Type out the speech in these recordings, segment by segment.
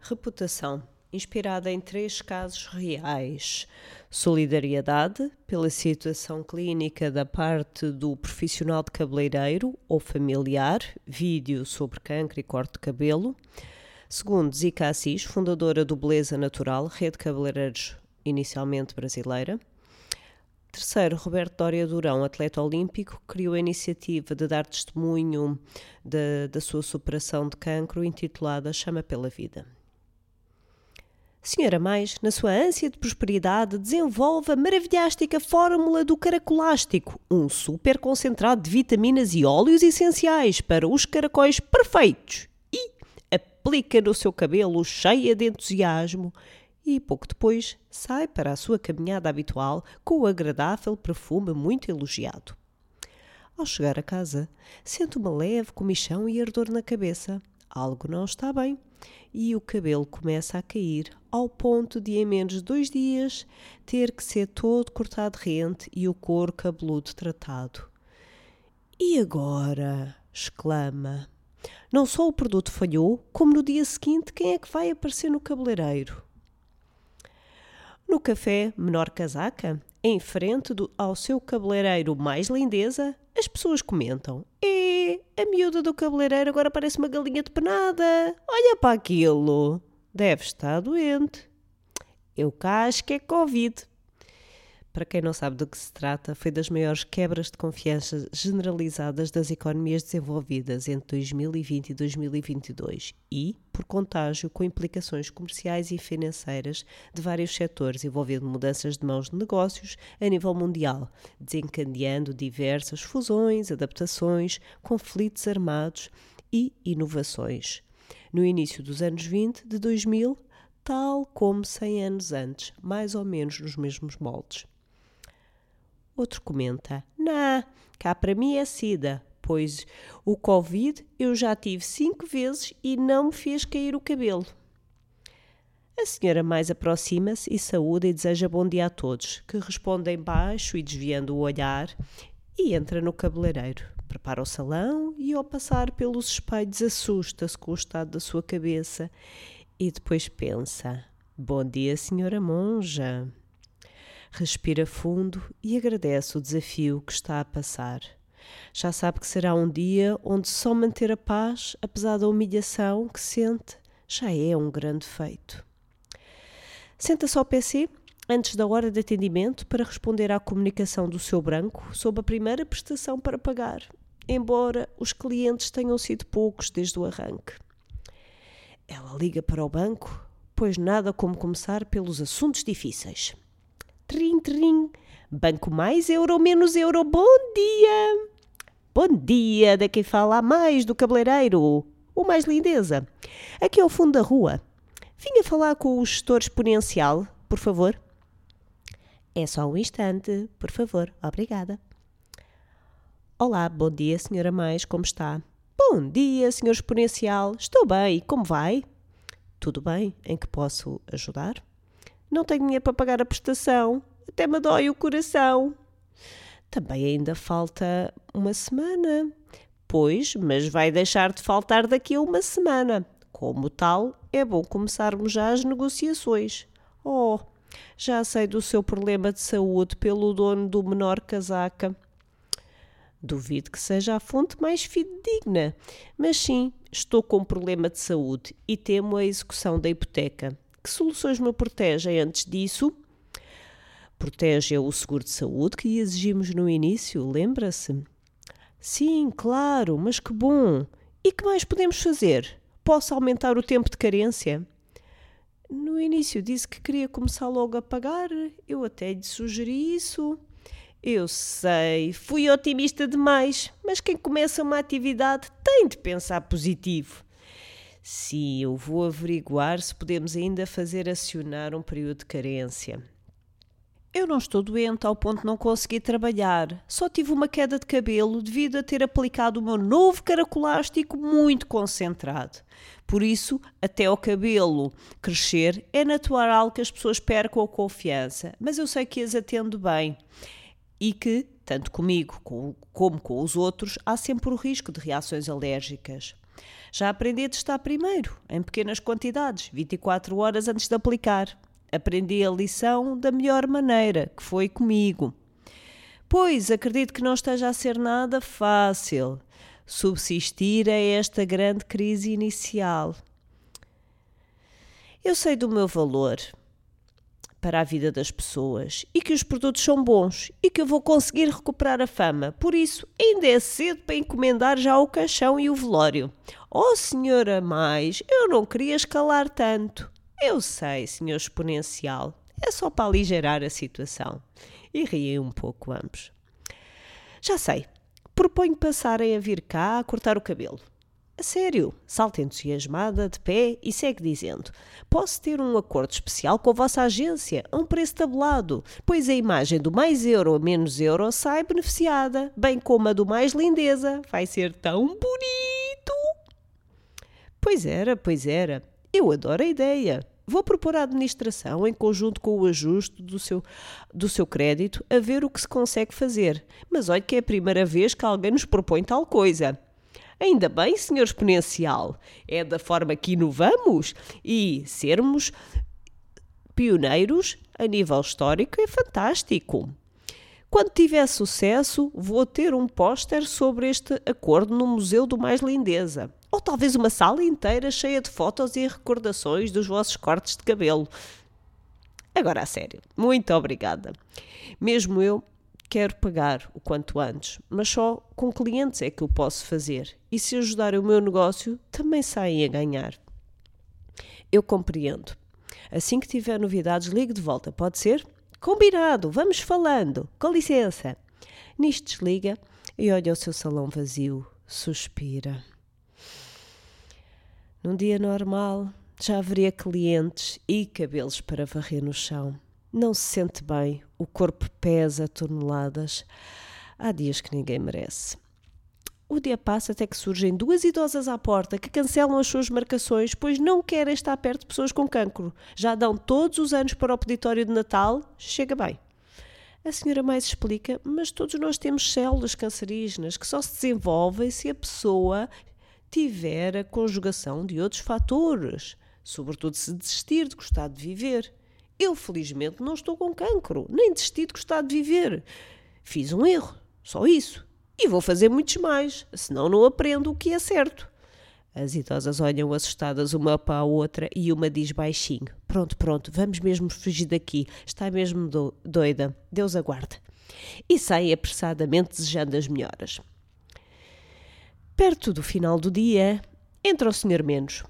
Reputação. Inspirada em três casos reais. Solidariedade, pela situação clínica da parte do profissional de cabeleireiro ou familiar, vídeo sobre cancro e corte de cabelo. Segundo, Zica Assis, fundadora do Beleza Natural, rede de cabeleireiros inicialmente brasileira. Terceiro, Roberto Dória Durão, atleta olímpico, criou a iniciativa de dar testemunho da sua superação de cancro, intitulada Chama pela Vida. Senhora Mais, na sua ânsia de prosperidade, desenvolve a maravilhástica fórmula do caracolástico, um super concentrado de vitaminas e óleos essenciais para os caracóis perfeitos. E aplica no seu cabelo cheia de entusiasmo e pouco depois sai para a sua caminhada habitual com o agradável perfume muito elogiado. Ao chegar a casa, sente uma leve comichão e ardor na cabeça. Algo não está bem e o cabelo começa a cair ao ponto de, em menos de dois dias, ter que ser todo cortado rente e o couro cabeludo tratado. E agora? exclama. Não só o produto falhou, como no dia seguinte, quem é que vai aparecer no cabeleireiro? No café Menor Casaca, em frente do, ao seu cabeleireiro mais lindeza, as pessoas comentam: a miúda do cabeleireiro agora parece uma galinha de penada. Olha para aquilo. Deve estar doente. Eu que é Covid. Para quem não sabe do que se trata, foi das maiores quebras de confiança generalizadas das economias desenvolvidas entre 2020 e 2022 e, por contágio, com implicações comerciais e financeiras de vários setores, envolvendo mudanças de mãos de negócios a nível mundial, desencadeando diversas fusões, adaptações, conflitos armados e inovações. No início dos anos 20 de 2000, tal como 100 anos antes, mais ou menos nos mesmos moldes. Outro comenta: Nah, cá para mim é SIDA, pois o Covid eu já tive cinco vezes e não me fez cair o cabelo. A senhora mais aproxima-se e saúda e deseja bom dia a todos, que respondem baixo e desviando o olhar, e entra no cabeleireiro. Prepara o salão e, ao passar pelos espelhos, assusta-se com o estado da sua cabeça e depois pensa: Bom dia, senhora monja. Respira fundo e agradece o desafio que está a passar. Já sabe que será um dia onde só manter a paz, apesar da humilhação que sente, já é um grande feito. Senta-se ao PC antes da hora de atendimento para responder à comunicação do seu branco sobre a primeira prestação para pagar, embora os clientes tenham sido poucos desde o arranque. Ela liga para o banco, pois nada como começar pelos assuntos difíceis. Trim, trim. Banco mais euro, menos euro. Bom dia! Bom dia, daqui fala mais do cabeleireiro. O mais lindeza. Aqui ao fundo da rua. Vinha falar com o gestor exponencial, por favor. É só um instante, por favor. Obrigada. Olá, bom dia, senhora Mais, como está? Bom dia, senhor exponencial. Estou bem, como vai? Tudo bem, em que posso ajudar? Não tenho dinheiro para pagar a prestação. Até me dói o coração. Também ainda falta uma semana. Pois, mas vai deixar de faltar daqui a uma semana. Como tal, é bom começarmos já as negociações. Oh, já sei do seu problema de saúde pelo dono do menor casaca. Duvido que seja a fonte mais fidedigna, mas sim, estou com um problema de saúde e temo a execução da hipoteca. Que soluções me protegem antes disso? Protege o seguro de saúde que exigimos no início, lembra-se? Sim, claro, mas que bom! E que mais podemos fazer? Posso aumentar o tempo de carência? No início disse que queria começar logo a pagar. Eu até lhe sugeri isso. Eu sei, fui otimista demais, mas quem começa uma atividade tem de pensar positivo. Sim, eu vou averiguar se podemos ainda fazer acionar um período de carência. Eu não estou doente ao ponto de não conseguir trabalhar. Só tive uma queda de cabelo devido a ter aplicado o meu novo caracolástico muito concentrado. Por isso, até o cabelo crescer, é natural que as pessoas percam a confiança, mas eu sei que as atendo bem e que, tanto comigo como com os outros, há sempre o risco de reações alérgicas. Já aprendi a testar primeiro, em pequenas quantidades, 24 horas antes de aplicar. Aprendi a lição da melhor maneira, que foi comigo. Pois acredito que não esteja a ser nada fácil subsistir a esta grande crise inicial. Eu sei do meu valor para a vida das pessoas e que os produtos são bons e que eu vou conseguir recuperar a fama. Por isso, ainda é cedo para encomendar já o caixão e o velório. Oh, senhora mais, eu não queria escalar tanto. Eu sei, senhor exponencial. É só para aligerar a situação. E riem um pouco ambos. Já sei. Proponho passarem a vir cá a cortar o cabelo. A sério, salta entusiasmada, de pé e segue dizendo: Posso ter um acordo especial com a vossa agência, a um preço tabulado, pois a imagem do mais euro a menos euro sai beneficiada, bem como a do mais lindeza. Vai ser tão bonito! Pois era, pois era. Eu adoro a ideia. Vou propor à administração, em conjunto com o ajuste do seu, do seu crédito, a ver o que se consegue fazer. Mas olhe que é a primeira vez que alguém nos propõe tal coisa. Ainda bem, senhor exponencial, é da forma que inovamos e sermos pioneiros a nível histórico é fantástico. Quando tiver sucesso, vou ter um póster sobre este acordo no Museu do Mais Lindeza. Ou talvez uma sala inteira cheia de fotos e recordações dos vossos cortes de cabelo. Agora a sério, muito obrigada. Mesmo eu quero pagar o quanto antes, mas só com clientes é que eu posso fazer. E se ajudar o meu negócio, também saem a ganhar. Eu compreendo. Assim que tiver novidades, ligue de volta, pode ser? Combinado, vamos falando. Com licença. Nisto desliga e olha o seu salão vazio, suspira. Num dia normal, já haveria clientes e cabelos para varrer no chão. Não se sente bem, o corpo pesa toneladas. Há dias que ninguém merece. O dia passa até que surgem duas idosas à porta que cancelam as suas marcações, pois não querem estar perto de pessoas com cancro. Já dão todos os anos para o peditório de Natal, chega bem. A senhora mais explica, mas todos nós temos células cancerígenas que só se desenvolvem se a pessoa tiver a conjugação de outros fatores, sobretudo se desistir de gostar de viver. Eu, felizmente, não estou com cancro, nem desisti de gostar de viver. Fiz um erro, só isso. E vou fazer muitos mais, senão não aprendo o que é certo. As idosas olham assustadas uma para a outra e uma diz baixinho: Pronto, pronto, vamos mesmo fugir daqui. Está mesmo do doida. Deus aguarde. E sai apressadamente desejando as melhoras. Perto do final do dia, entra o Sr. Menos.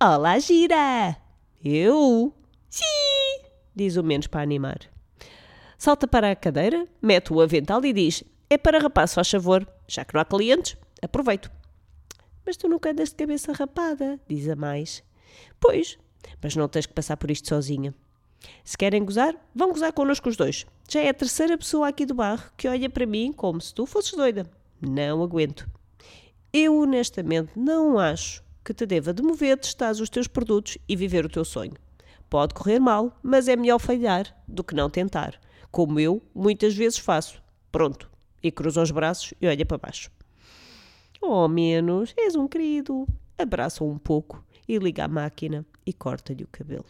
Olá, gira! Eu? Sim! Diz o Menos para animar. Salta para a cadeira, mete o avental e diz: É para rapaz, faz favor, já que não há clientes, aproveito. Mas tu nunca andas de cabeça rapada, diz a mais. Pois, mas não tens que passar por isto sozinha. Se querem gozar, vão gozar connosco os dois. Já é a terceira pessoa aqui do bairro que olha para mim como se tu fosses doida. Não aguento. Eu honestamente não acho que te deva demover, testar os teus produtos e viver o teu sonho. Pode correr mal, mas é melhor falhar do que não tentar, como eu muitas vezes faço. Pronto, e cruza os braços e olha para baixo. Oh, menos, és um querido. Abraça-o um pouco e liga a máquina e corta-lhe o cabelo.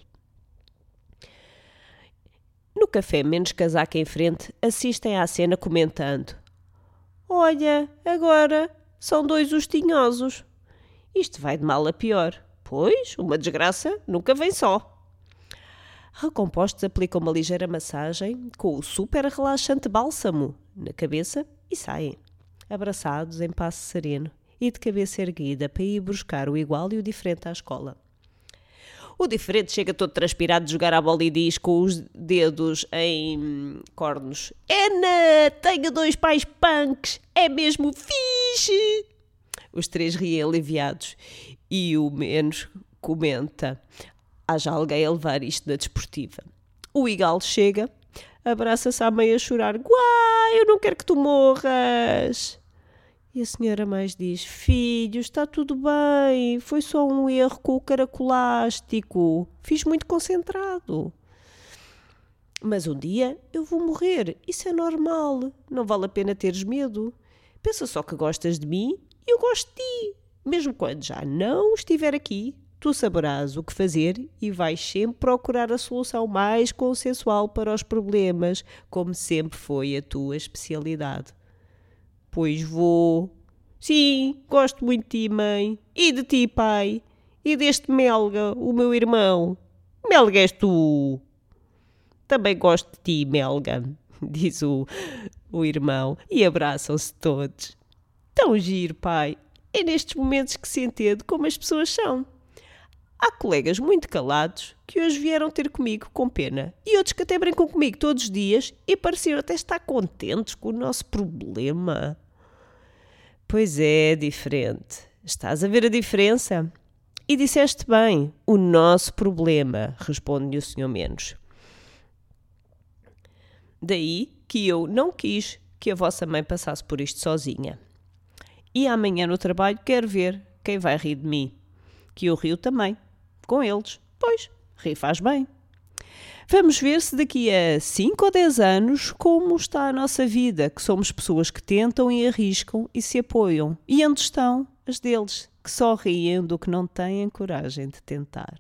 No café menos casaca em frente, assistem à cena comentando: Olha, agora são dois ostinhosos. Isto vai de mal a pior. Pois, uma desgraça nunca vem só. Recompostos aplicam uma ligeira massagem com o super relaxante bálsamo na cabeça e saem, abraçados em passo sereno e de cabeça erguida para ir buscar o igual e o diferente à escola. O diferente chega todo transpirado de jogar a bola e diz com os dedos em cornos: Ana, tenho dois pais punks, é mesmo fixe! Os três riem aliviados e o menos comenta: haja alguém a levar isto na desportiva. O Igal chega, abraça-se à meia a chorar: Guai, eu não quero que tu morras! E a senhora mais diz: Filho, está tudo bem, foi só um erro com o caracolástico, fiz muito concentrado. Mas um dia eu vou morrer, isso é normal, não vale a pena teres medo. Pensa só que gostas de mim e eu gosto de ti. Mesmo quando já não estiver aqui, tu saberás o que fazer e vais sempre procurar a solução mais consensual para os problemas, como sempre foi a tua especialidade. Pois vou. Sim, gosto muito de ti, mãe. E de ti, pai. E deste Melga, o meu irmão. Melga és tu. Também gosto de ti, Melga, diz o, o irmão, e abraçam-se todos. Tão giro, pai. É nestes momentos que se entende como as pessoas são. Há colegas muito calados que hoje vieram ter comigo com pena e outros que até brincam comigo todos os dias e pareciam até estar contentes com o nosso problema. Pois é, diferente. Estás a ver a diferença? E disseste bem, o nosso problema, responde-lhe o senhor Menos. Daí que eu não quis que a vossa mãe passasse por isto sozinha. E amanhã no trabalho quero ver quem vai rir de mim. Que eu rio também com eles. Pois, rir faz bem. Vamos ver se daqui a 5 ou 10 anos como está a nossa vida, que somos pessoas que tentam e arriscam e se apoiam. E onde estão as deles, que só riem do que não têm coragem de tentar.